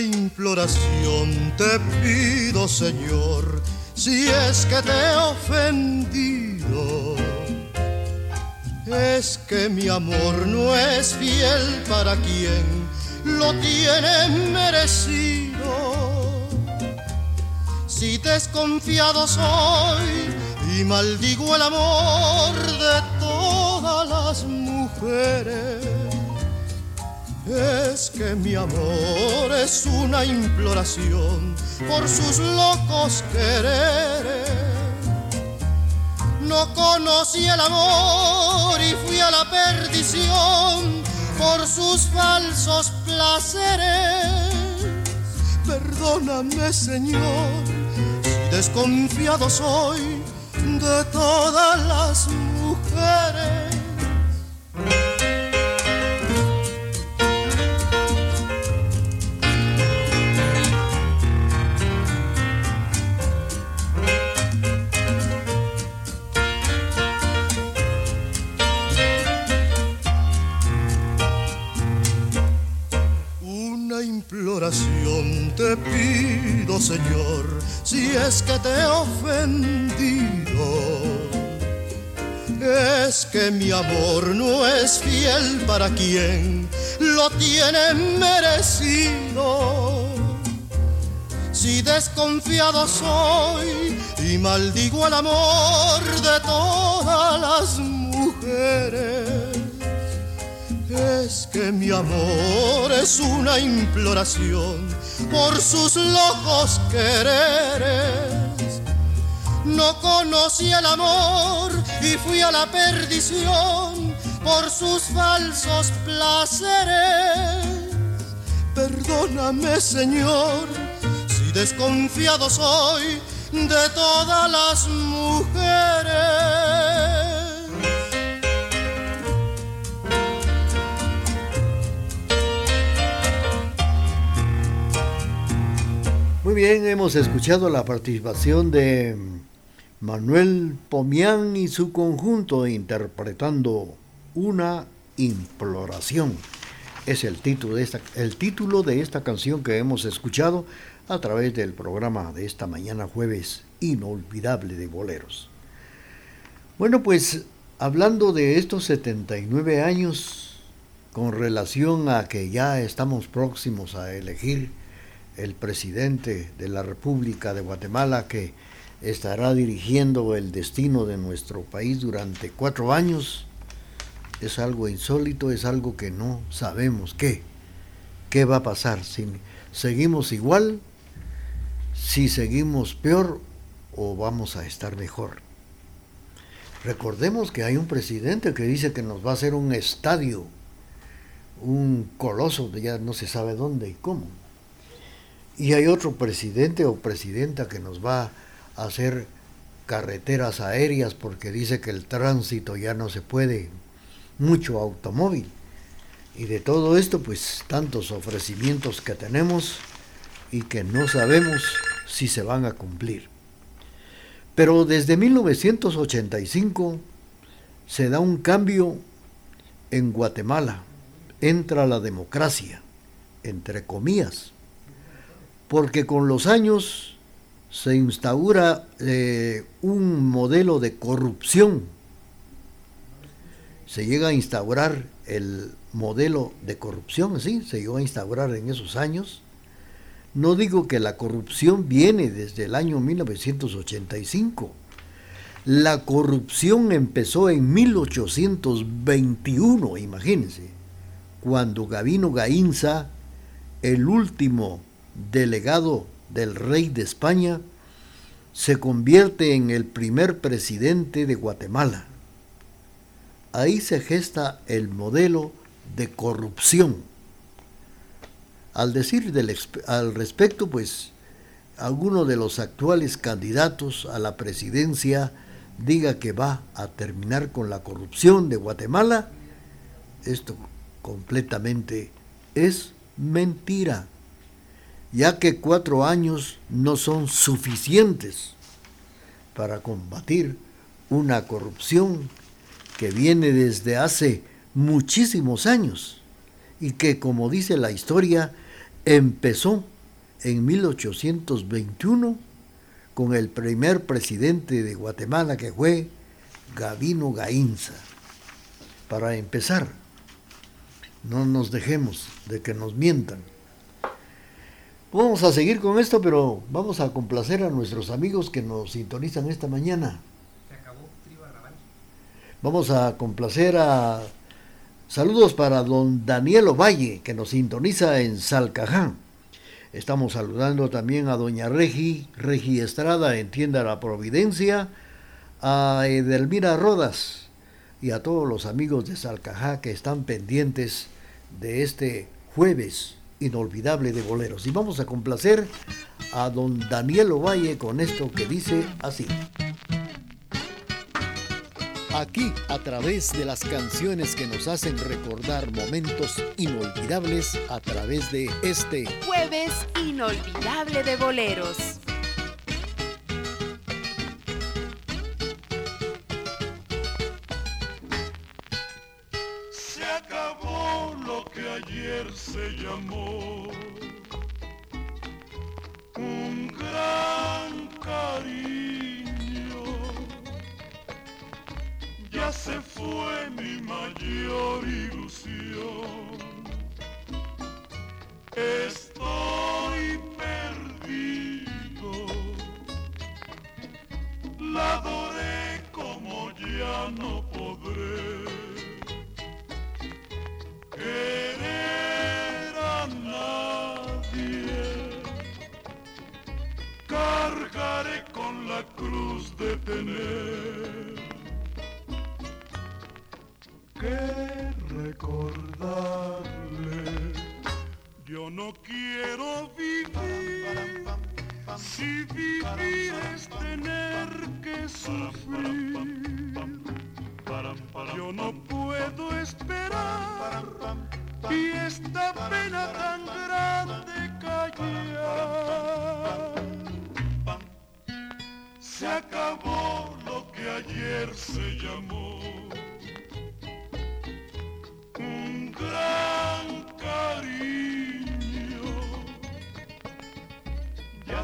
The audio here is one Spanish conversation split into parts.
Imploración te pido, Señor, si es que te he ofendido. Es que mi amor no es fiel para quien lo tiene merecido. Si desconfiado soy y maldigo el amor de todas las mujeres es que mi amor es una imploración por sus locos quereres. No conocí el amor y fui a la perdición por sus falsos placeres. Perdóname, Señor, si desconfiado soy de todas las mujeres. Señor, si es que te he ofendido. Es que mi amor no es fiel para quien lo tiene merecido. Si desconfiado soy y maldigo el amor de todas las mujeres es que mi amor es una imploración por sus locos quereres. No conocí el amor y fui a la perdición por sus falsos placeres. Perdóname, Señor, si desconfiado soy de todas las mujeres. Bien, hemos escuchado la participación de Manuel Pomián y su conjunto interpretando una imploración. Es el título, de esta, el título de esta canción que hemos escuchado a través del programa de esta mañana jueves inolvidable de boleros. Bueno, pues hablando de estos 79 años con relación a que ya estamos próximos a elegir el presidente de la República de Guatemala que estará dirigiendo el destino de nuestro país durante cuatro años. Es algo insólito, es algo que no sabemos qué, qué va a pasar, si seguimos igual, si seguimos peor o vamos a estar mejor. Recordemos que hay un presidente que dice que nos va a hacer un estadio, un coloso ya no se sabe dónde y cómo y hay otro presidente o presidenta que nos va a hacer carreteras aéreas porque dice que el tránsito ya no se puede, mucho automóvil. Y de todo esto, pues tantos ofrecimientos que tenemos y que no sabemos si se van a cumplir. Pero desde 1985 se da un cambio en Guatemala. Entra la democracia, entre comillas porque con los años se instaura eh, un modelo de corrupción. Se llega a instaurar el modelo de corrupción, sí, se llegó a instaurar en esos años. No digo que la corrupción viene desde el año 1985. La corrupción empezó en 1821, imagínense, cuando Gavino Gainza, el último delegado del rey de España, se convierte en el primer presidente de Guatemala. Ahí se gesta el modelo de corrupción Al decir del, al respecto, pues alguno de los actuales candidatos a la presidencia diga que va a terminar con la corrupción de Guatemala, esto completamente es mentira, ya que cuatro años no son suficientes para combatir una corrupción que viene desde hace muchísimos años y que, como dice la historia, empezó en 1821 con el primer presidente de Guatemala que fue Gavino Gainza. Para empezar, no nos dejemos de que nos mientan. Vamos a seguir con esto, pero vamos a complacer a nuestros amigos que nos sintonizan esta mañana. Vamos a complacer a... Saludos para don Daniel Ovalle, que nos sintoniza en Salcaján. Estamos saludando también a doña Regi, Regi Estrada en Tienda La Providencia, a Edelmira Rodas y a todos los amigos de Salcajá que están pendientes de este jueves inolvidable de boleros. Y vamos a complacer a don Daniel Ovalle con esto que dice así aquí a través de las canciones que nos hacen recordar momentos inolvidables a través de este jueves inolvidable de boleros. Se llamó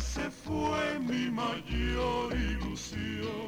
se fue mi mayor ilusión.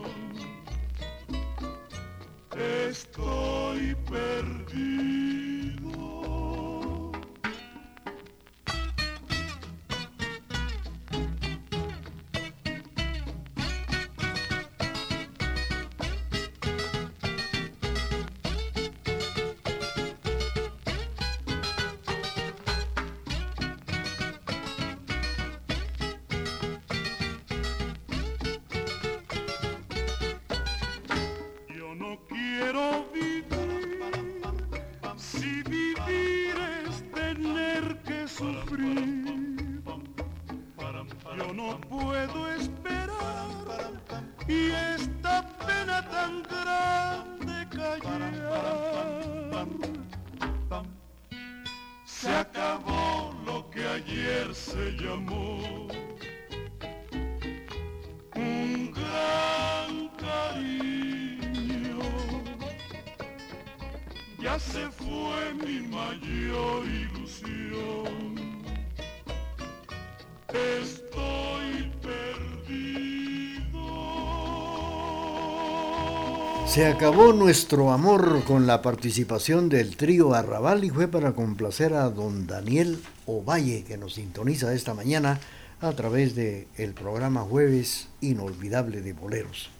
Se acabó nuestro amor con la participación del trío Arrabal y fue para complacer a don Daniel Ovalle que nos sintoniza esta mañana a través del el programa Jueves Inolvidable de Boleros.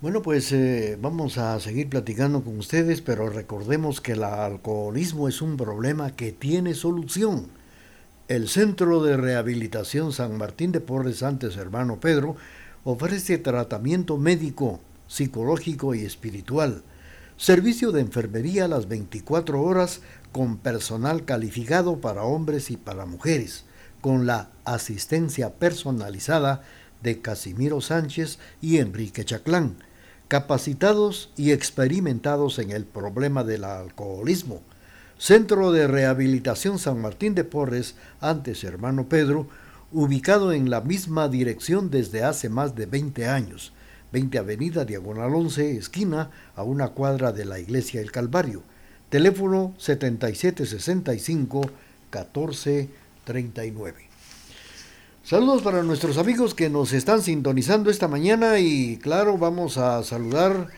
Bueno, pues eh, vamos a seguir platicando con ustedes, pero recordemos que el alcoholismo es un problema que tiene solución. El Centro de Rehabilitación San Martín de Porres, antes hermano Pedro, ofrece tratamiento médico, psicológico y espiritual. servicio de enfermería las 24 horas con personal calificado para hombres y para mujeres, con la asistencia personalizada de Casimiro Sánchez y Enrique Chaclán, capacitados y experimentados en el problema del alcoholismo. Centro de Rehabilitación San Martín de Porres, antes hermano Pedro, ubicado en la misma dirección desde hace más de 20 años, 20 Avenida Diagonal 11, esquina a una cuadra de la Iglesia del Calvario. Teléfono 7765 1439. Saludos para nuestros amigos que nos están sintonizando esta mañana y claro, vamos a saludar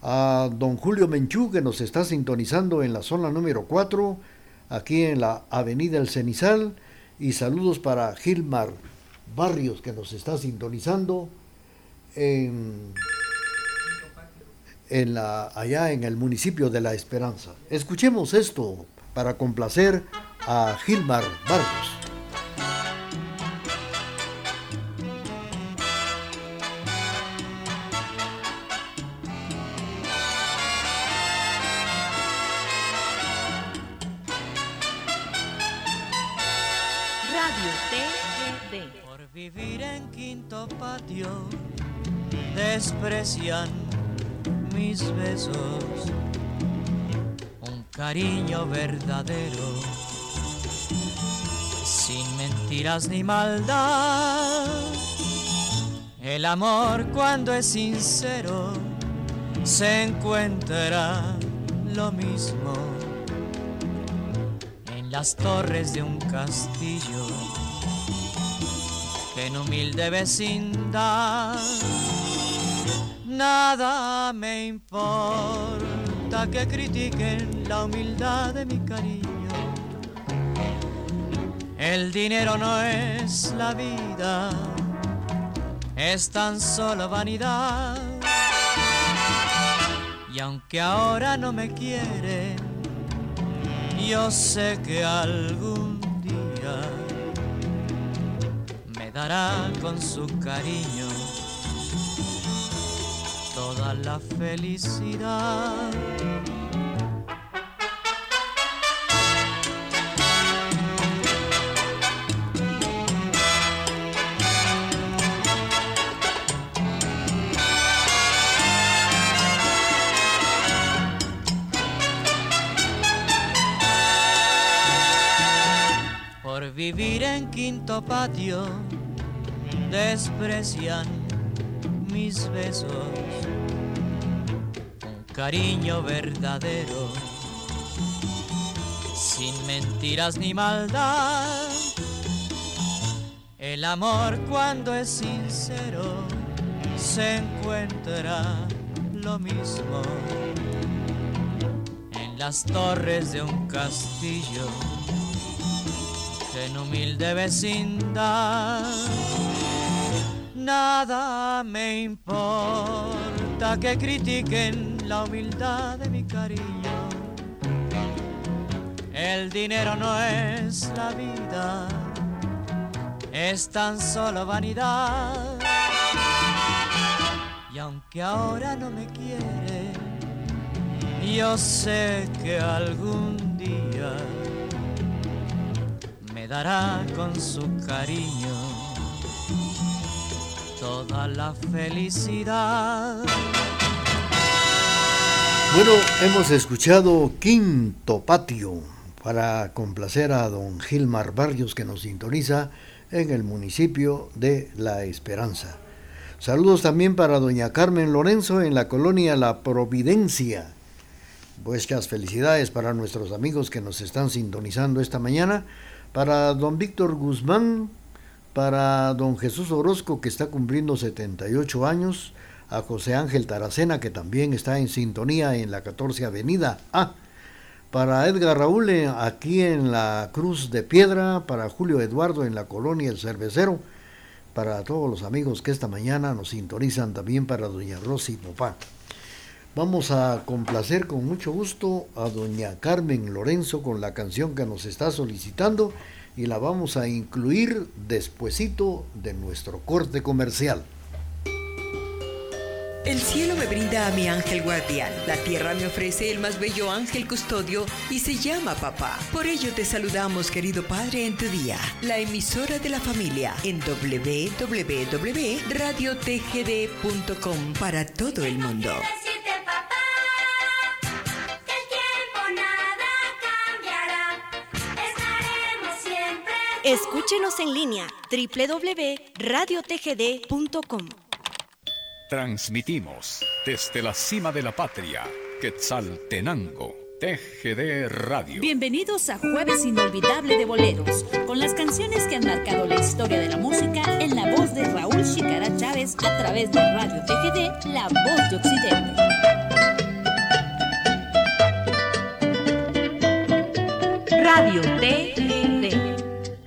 a don Julio Menchú que nos está sintonizando en la zona número 4, aquí en la Avenida El Cenizal y saludos para Gilmar Barrios que nos está sintonizando en, en la, allá en el municipio de La Esperanza. Escuchemos esto para complacer a Gilmar Barrios. Mis besos, un cariño verdadero, sin mentiras ni maldad. El amor cuando es sincero se encuentra lo mismo. En las torres de un castillo que en humilde vecindad Nada me importa que critiquen la humildad de mi cariño. El dinero no es la vida, es tan solo vanidad. Y aunque ahora no me quieren, yo sé que algún día me dará con su cariño toda la felicidad. Por vivir en quinto patio desprecian mis besos cariño verdadero, sin mentiras ni maldad. El amor cuando es sincero se encuentra lo mismo en las torres de un castillo en humilde vecindad. Nada me importa que critiquen la humildad de mi cariño. El dinero no es la vida, es tan solo vanidad. Y aunque ahora no me quiere, yo sé que algún día me dará con su cariño toda la felicidad. Bueno, hemos escuchado Quinto Patio para complacer a don Gilmar Barrios que nos sintoniza en el municipio de La Esperanza. Saludos también para doña Carmen Lorenzo en la colonia La Providencia. Muchas felicidades para nuestros amigos que nos están sintonizando esta mañana. Para don Víctor Guzmán, para don Jesús Orozco que está cumpliendo 78 años a José Ángel Taracena, que también está en sintonía en la 14 Avenida A. Para Edgar Raúl eh, aquí en la Cruz de Piedra, para Julio Eduardo en la colonia El Cervecero, para todos los amigos que esta mañana nos sintonizan también para doña Rosy Popá. Vamos a complacer con mucho gusto a doña Carmen Lorenzo con la canción que nos está solicitando y la vamos a incluir despuesito de nuestro corte comercial. El cielo me brinda a mi ángel guardián, la tierra me ofrece el más bello ángel custodio y se llama papá. Por ello te saludamos, querido Padre, en tu día, la emisora de la familia en www.radiotgd.com para todo el mundo. Escúchenos en línea www.radiotgd.com. Transmitimos desde la cima de la patria, Quetzaltenango, TGD Radio. Bienvenidos a Jueves Inolvidable de Boleros, con las canciones que han marcado la historia de la música en la voz de Raúl Chicara Chávez a través de Radio TGD, La Voz de Occidente. Radio TGD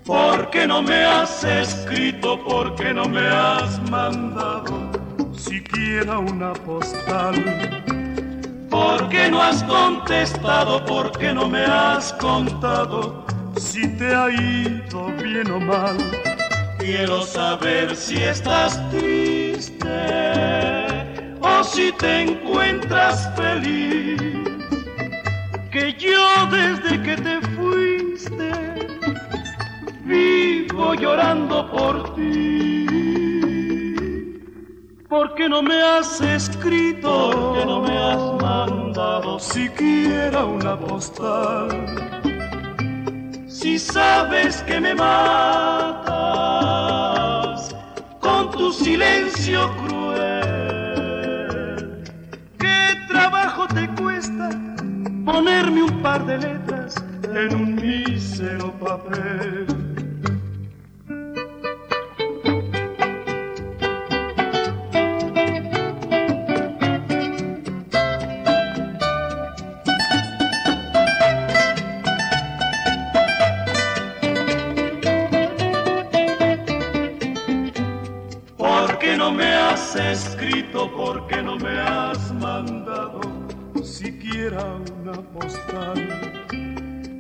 ¿Por qué no me has escrito? ¿Por qué no me has mandado siquiera una postal? ¿Por qué no has contestado? ¿Por qué no me has contado si te ha ido bien o mal? Quiero saber si estás triste o si te encuentras feliz. Que yo desde que te fuiste vivo llorando por ti. ¿Por qué no me has escrito? ¿Por qué no me has mandado siquiera una postal? Si sabes que me matas con tu silencio cruel, ¿qué trabajo te cuesta ponerme un par de letras en un mísero papel?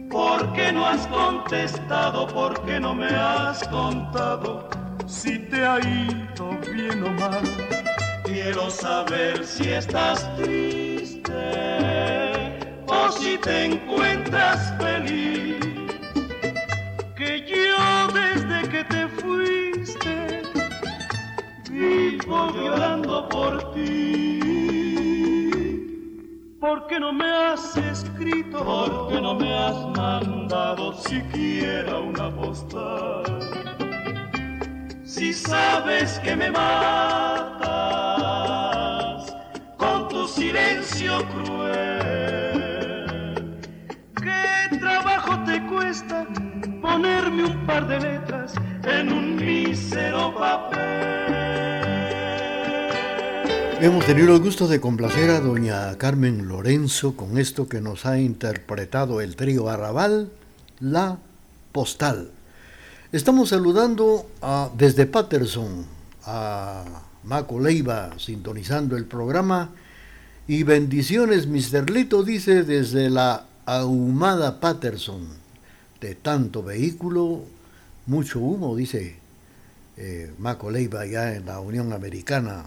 ¿Por qué no has contestado? ¿Por qué no me has contado si te ha ido bien o mal? Quiero saber si estás triste o si te encuentras feliz. Que yo desde que te fuiste vivo llorando por ti. ¿Por qué no me has escrito? ¿Por qué no me has mandado siquiera una postal? Si sabes que me matas con tu silencio cruel, ¿qué trabajo te cuesta ponerme un par de letras en un mísero papel? Hemos tenido el gusto de complacer a doña Carmen Lorenzo con esto que nos ha interpretado el trío Arrabal, La Postal. Estamos saludando desde Patterson a Maco Leiva sintonizando el programa y bendiciones, Mr. Lito dice desde la ahumada Patterson. De tanto vehículo, mucho humo, dice eh, Maco Leiva ya en la Unión Americana,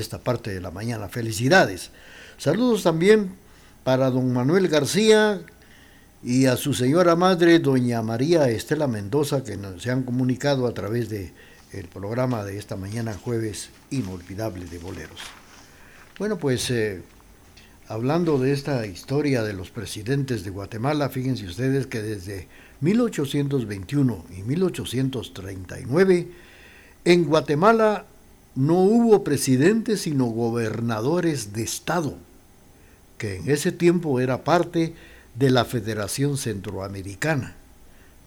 esta parte de la mañana. Felicidades. Saludos también para don Manuel García y a su señora madre, doña María Estela Mendoza, que nos, se han comunicado a través de el programa de esta mañana jueves inolvidable de boleros. Bueno, pues eh, hablando de esta historia de los presidentes de Guatemala, fíjense ustedes que desde 1821 y 1839 en Guatemala no hubo presidentes sino gobernadores de Estado, que en ese tiempo era parte de la Federación Centroamericana,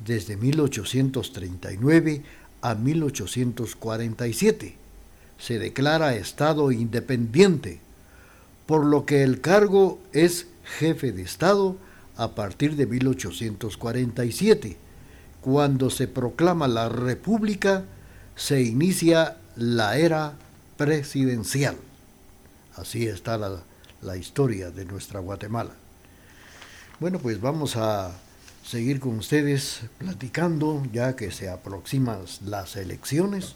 desde 1839 a 1847. Se declara Estado independiente, por lo que el cargo es jefe de Estado a partir de 1847. Cuando se proclama la República, se inicia la era presidencial. Así está la, historia de nuestra Guatemala. Bueno, pues vamos a seguir con ustedes platicando ya que se aproximan las elecciones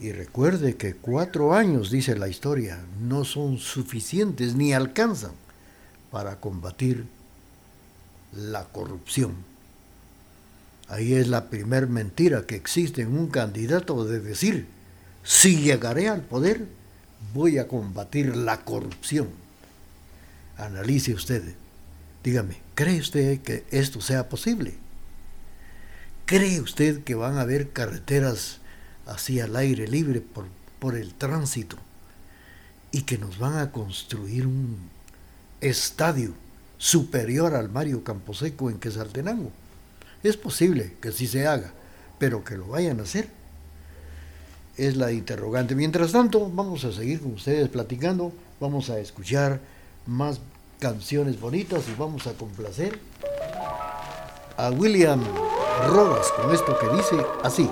Y recuerde que cuatro años, dice la historia, no son suficientes ni alcanzan para combatir la corrupción. Ahí es la primer mentira que existe en un candidato de decir, si llegaré al poder, voy a combatir la corrupción. Analice usted, dígame, ¿cree usted que esto sea posible? ¿Cree usted que van a haber carreteras así al aire libre por, por el tránsito y que nos van a construir un estadio superior al Mario Camposeco en Quesaltenango? Es posible que sí se haga, pero que lo vayan a hacer es la interrogante. Mientras tanto, vamos a seguir con ustedes platicando, vamos a escuchar más canciones bonitas y vamos a complacer a William Rodas con esto que dice así.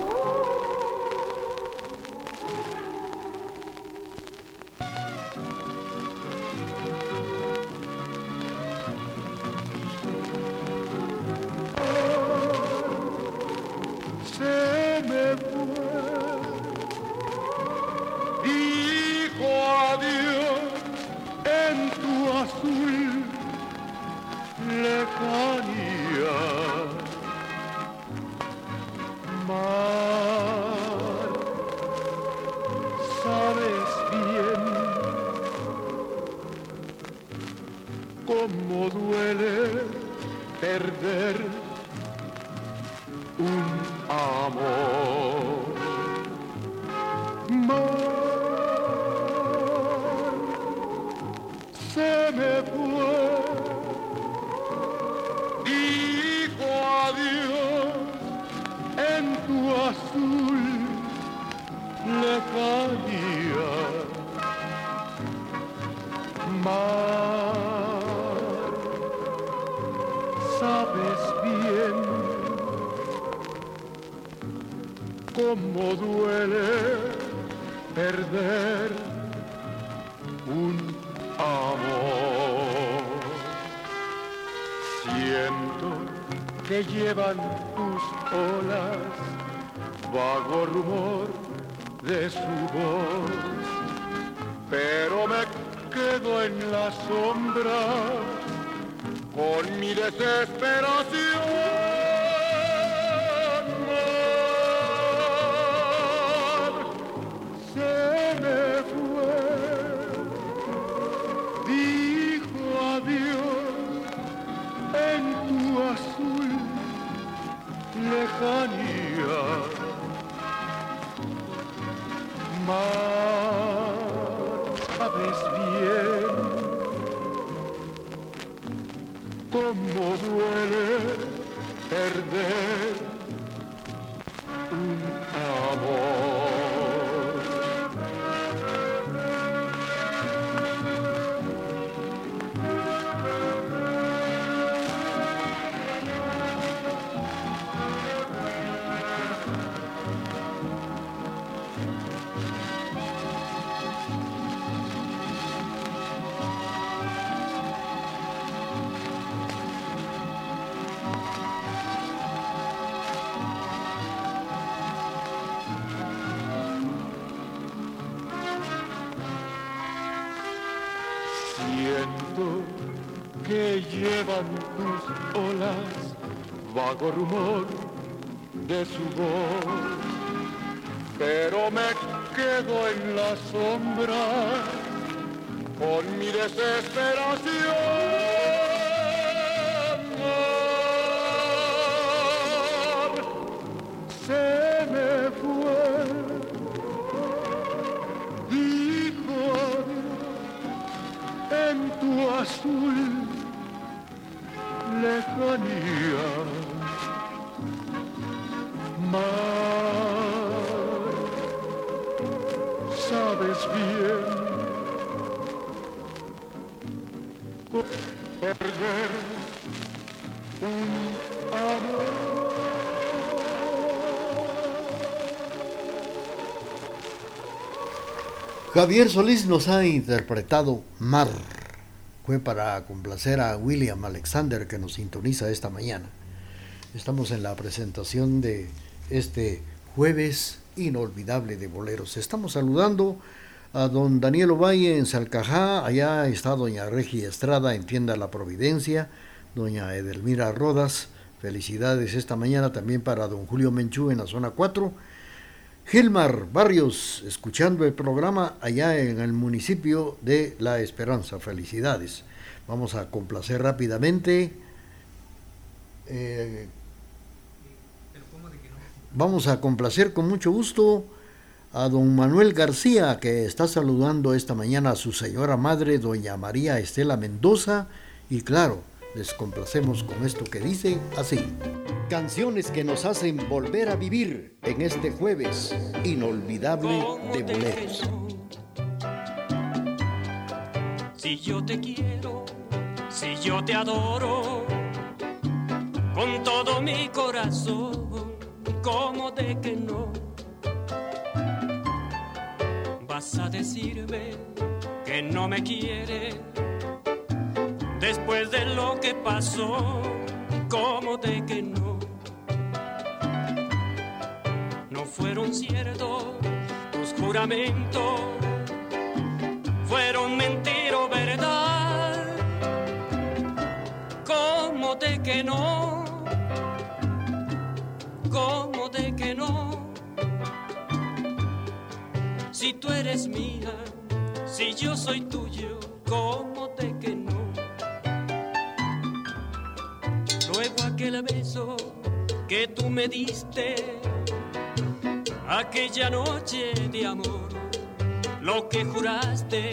Rumor de su voz, pero me quedo en la sombra con mi desesperación. Se me fue, dijo en tu azul lejanía. Sabes bien perder un amor. Javier Solís nos ha interpretado Mar. Fue para complacer a William Alexander que nos sintoniza esta mañana. Estamos en la presentación de este jueves inolvidable de boleros. Estamos saludando a don Daniel Ovalle en Salcajá, allá está doña Regia Estrada en Tienda La Providencia, doña Edelmira Rodas, felicidades esta mañana también para don Julio Menchú en la zona 4, Gilmar Barrios escuchando el programa allá en el municipio de La Esperanza, felicidades. Vamos a complacer rápidamente. Eh, vamos a complacer con mucho gusto a don Manuel García, que está saludando esta mañana a su señora madre, doña María Estela Mendoza, y claro, les complacemos con esto que dice así. Canciones que nos hacen volver a vivir en este jueves inolvidable de boleros. Si yo te quiero, si yo te adoro, con todo mi corazón, ¿cómo de que no? vas a decirme que no me quiere después de lo que pasó, como de que no. No fueron ciertos tus juramentos, fueron mentira o verdad, como de que no, como de que no si tú eres mía, si yo soy tuyo, ¿cómo te que no? Luego aquel beso que tú me diste, aquella noche de amor, lo que juraste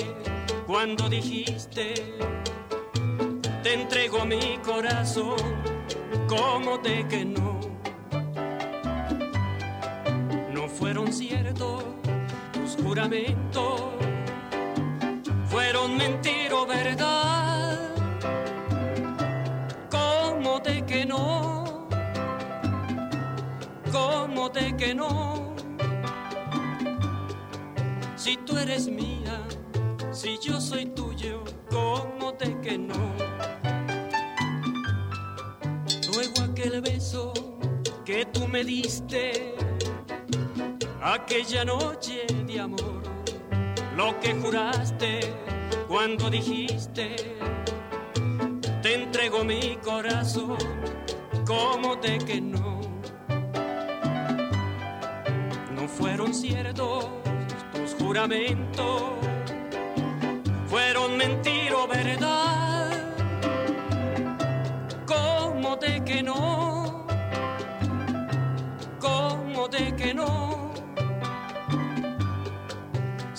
cuando dijiste, te entrego mi corazón, ¿cómo te que? No fueron mentira o verdad. ¿Cómo de que no? ¿Cómo de que no? Si tú eres mía, si yo soy tuyo, ¿cómo de que no? Luego aquel beso que tú me diste aquella noche de amor, lo que juraste cuando dijiste, te entrego mi corazón, como de que no. No fueron ciertos tus juramentos, fueron mentira o verdad, como de que no, como de que no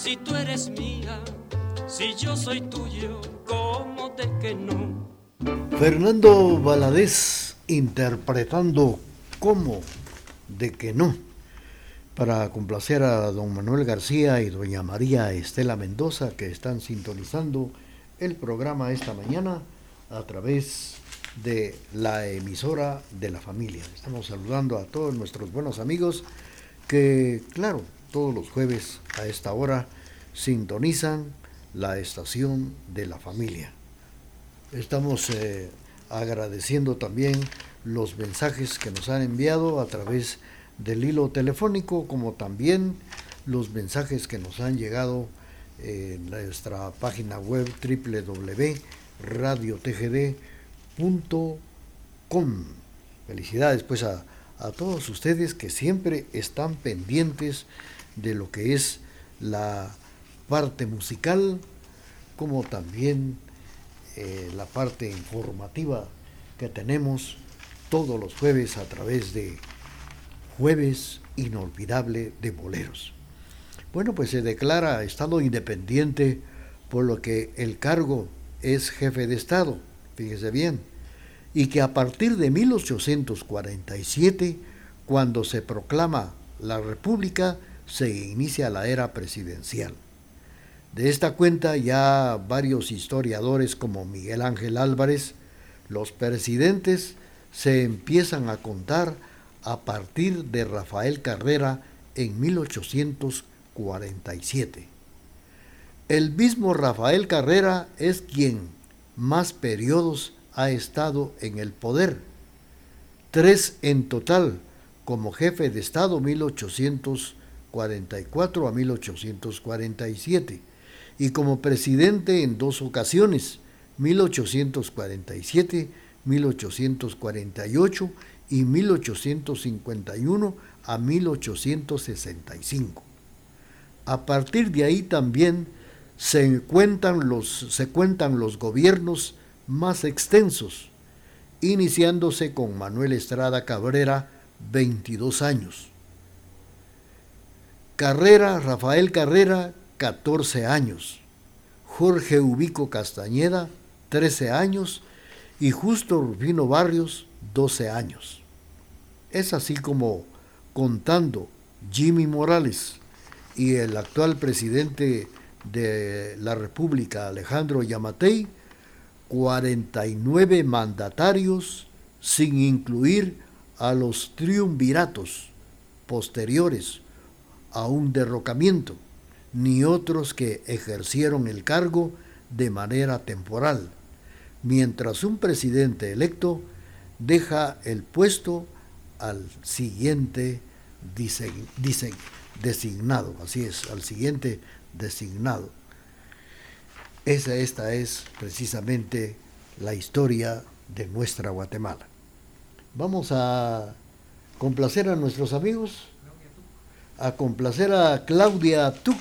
si tú eres mía, si yo soy tuyo, ¿cómo de que no? Fernando Valadez interpretando ¿Cómo de que no? Para complacer a don Manuel García y doña María Estela Mendoza que están sintonizando el programa esta mañana a través de la emisora de la familia. Estamos saludando a todos nuestros buenos amigos que, claro, todos los jueves a esta hora sintonizan la estación de la familia. Estamos eh, agradeciendo también los mensajes que nos han enviado a través del hilo telefónico, como también los mensajes que nos han llegado en nuestra página web www.radiotgd.com. Felicidades pues a, a todos ustedes que siempre están pendientes de lo que es la parte musical como también eh, la parte informativa que tenemos todos los jueves a través de Jueves Inolvidable de Boleros. Bueno, pues se declara Estado independiente por lo que el cargo es jefe de Estado, fíjese bien, y que a partir de 1847, cuando se proclama la República, se inicia la era presidencial. De esta cuenta ya varios historiadores como Miguel Ángel Álvarez, los presidentes se empiezan a contar a partir de Rafael Carrera en 1847. El mismo Rafael Carrera es quien más periodos ha estado en el poder, tres en total como jefe de Estado 1800 1844 a 1847 y como presidente en dos ocasiones, 1847, 1848 y 1851 a 1865. A partir de ahí también se cuentan los, se cuentan los gobiernos más extensos, iniciándose con Manuel Estrada Cabrera, 22 años. Carrera, Rafael Carrera, 14 años. Jorge Ubico Castañeda, 13 años. Y Justo Rufino Barrios, 12 años. Es así como contando Jimmy Morales y el actual presidente de la República, Alejandro Yamatei, 49 mandatarios sin incluir a los triunviratos posteriores a un derrocamiento ni otros que ejercieron el cargo de manera temporal, mientras un presidente electo deja el puesto al siguiente designado, así es, al siguiente designado. Esa, esta es precisamente la historia de nuestra Guatemala. Vamos a complacer a nuestros amigos a complacer a Claudia Tuc,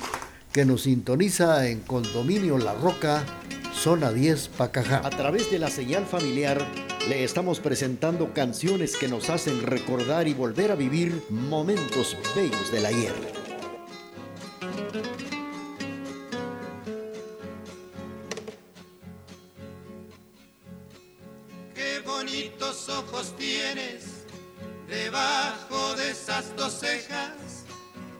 que nos sintoniza en Condominio La Roca, zona 10, Pacajá. A través de la señal familiar le estamos presentando canciones que nos hacen recordar y volver a vivir momentos bellos del ayer. Qué bonitos ojos tienes debajo de esas dos cejas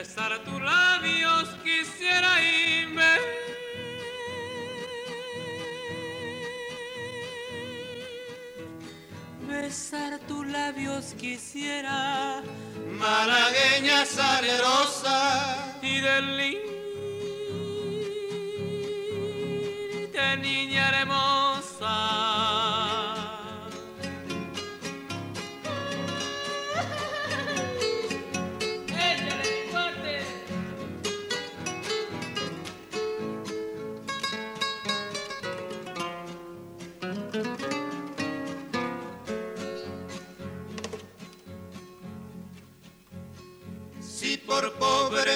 besar tus labios quisiera irme. Besar tus labios quisiera, malagueña salerosa y del de niña hermosa.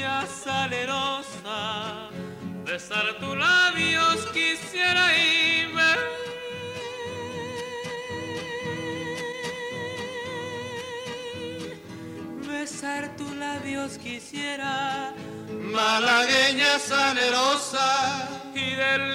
salerosa, besar tus labios quisiera irme. Besar tus labios quisiera, malagueña salerosa y del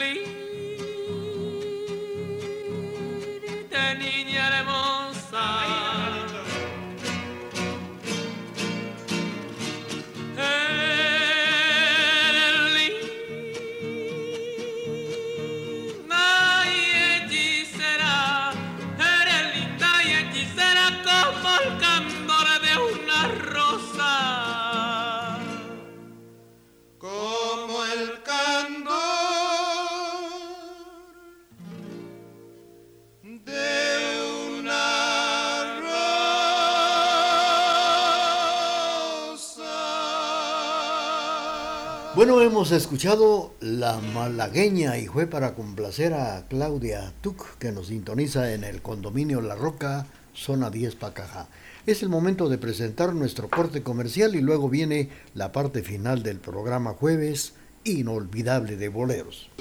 Bueno, hemos escuchado La Malagueña y fue para complacer a Claudia Tuc, que nos sintoniza en el condominio La Roca, zona 10 Pacaja. Es el momento de presentar nuestro corte comercial y luego viene la parte final del programa jueves inolvidable de boleros.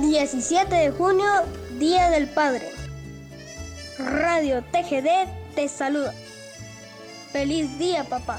17 de junio, Día del Padre. Radio TGD te saluda. Feliz día, papá.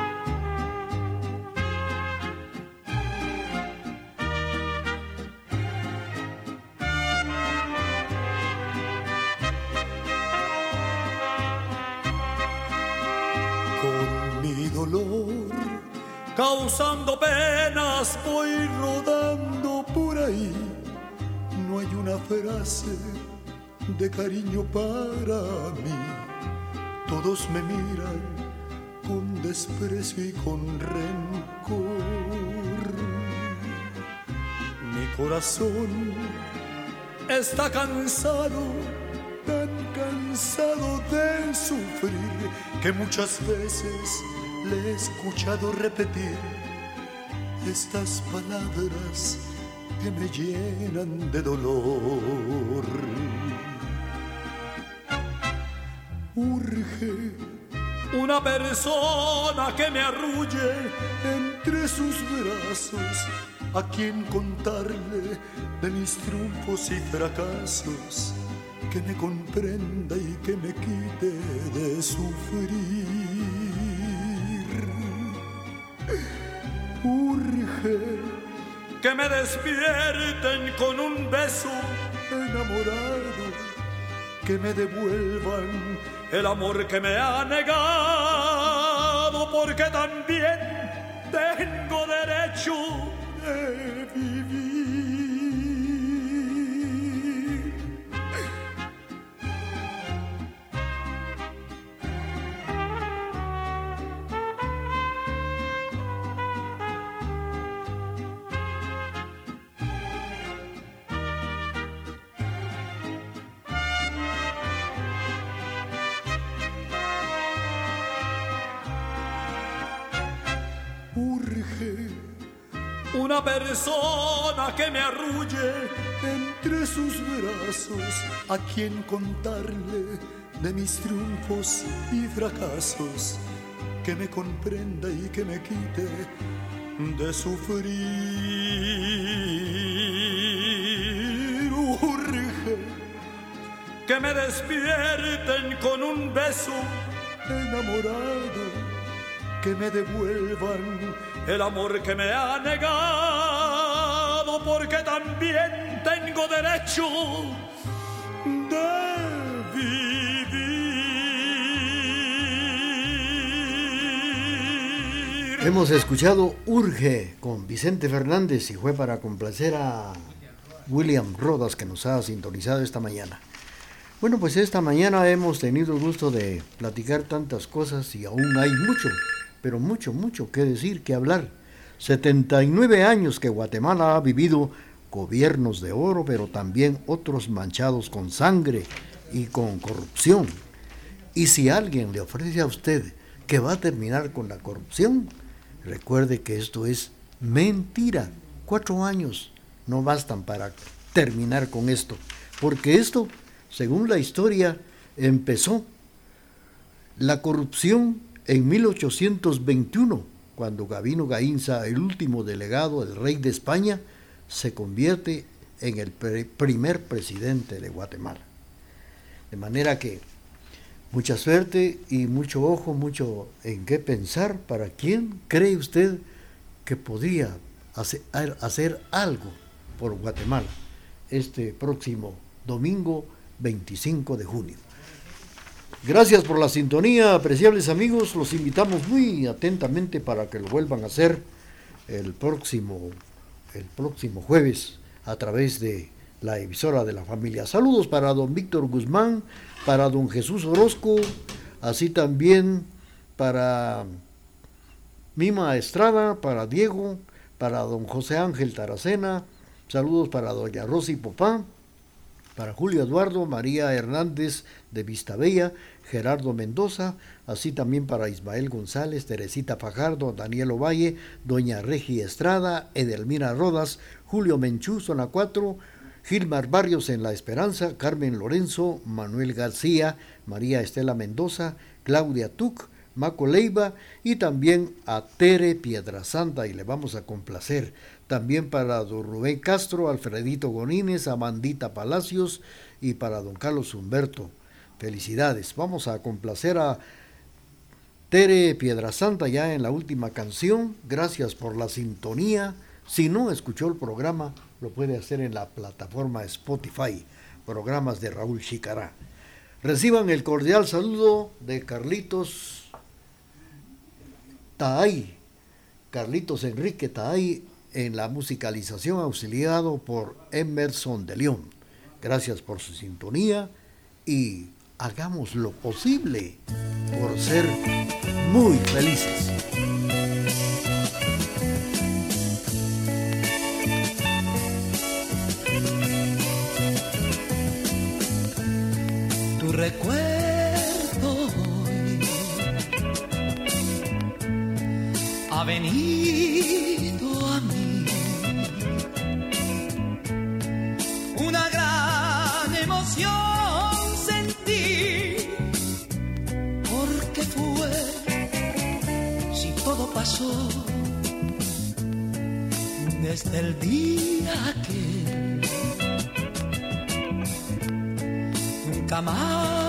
Causando penas voy rodando por ahí. No hay una frase de cariño para mí. Todos me miran con desprecio y con rencor. Mi corazón está cansado, tan cansado de sufrir que muchas veces le he escuchado repetir estas palabras que me llenan de dolor. Urge una persona que me arrulle entre sus brazos, a quien contarle de mis triunfos y fracasos, que me comprenda y que me quite de sufrir. Que me despierten con un beso enamorado, que me devuelvan el amor que me ha negado, porque también persona que me arrulle entre sus brazos, a quien contarle de mis triunfos y fracasos, que me comprenda y que me quite de sufrir. Urge que me despierten con un beso enamorado, que me devuelvan el amor que me ha negado, porque también tengo derecho de vivir. Hemos escuchado Urge con Vicente Fernández y fue para complacer a William Rodas que nos ha sintonizado esta mañana. Bueno, pues esta mañana hemos tenido el gusto de platicar tantas cosas y aún hay mucho pero mucho, mucho que decir, que hablar. 79 años que Guatemala ha vivido gobiernos de oro, pero también otros manchados con sangre y con corrupción. Y si alguien le ofrece a usted que va a terminar con la corrupción, recuerde que esto es mentira. Cuatro años no bastan para terminar con esto, porque esto, según la historia, empezó. La corrupción en 1821, cuando Gavino Gainza, el último delegado del rey de España, se convierte en el primer presidente de Guatemala. De manera que mucha suerte y mucho ojo, mucho en qué pensar para quién cree usted que podría hacer, hacer algo por Guatemala este próximo domingo 25 de junio. Gracias por la sintonía, apreciables amigos. Los invitamos muy atentamente para que lo vuelvan a hacer el próximo, el próximo jueves a través de la emisora de la familia. Saludos para don Víctor Guzmán, para don Jesús Orozco, así también para Mima Estrada, para Diego, para don José Ángel Taracena, saludos para doña Rosy Popá, para Julio Eduardo, María Hernández de Vistabella, Gerardo Mendoza, así también para Ismael González, Teresita Fajardo, Daniel Ovalle, Doña Regi Estrada, Edelmira Rodas, Julio Menchú, zona 4, Gilmar Barrios en La Esperanza, Carmen Lorenzo, Manuel García, María Estela Mendoza, Claudia Tuc, Maco Leiva y también a Tere Piedrasanta y le vamos a complacer. También para don Rubén Castro, Alfredito Gonínez, Amandita Palacios y para don Carlos Humberto. Felicidades. Vamos a complacer a Tere Piedrasanta ya en la última canción. Gracias por la sintonía. Si no escuchó el programa, lo puede hacer en la plataforma Spotify, programas de Raúl Chicará. Reciban el cordial saludo de Carlitos Taay, Carlitos Enrique Taay en la musicalización auxiliado por Emerson de León. Gracias por su sintonía y hagamos lo posible por ser muy felices. Tu recuerdo hoy ha venido pasó, desde el día que nunca más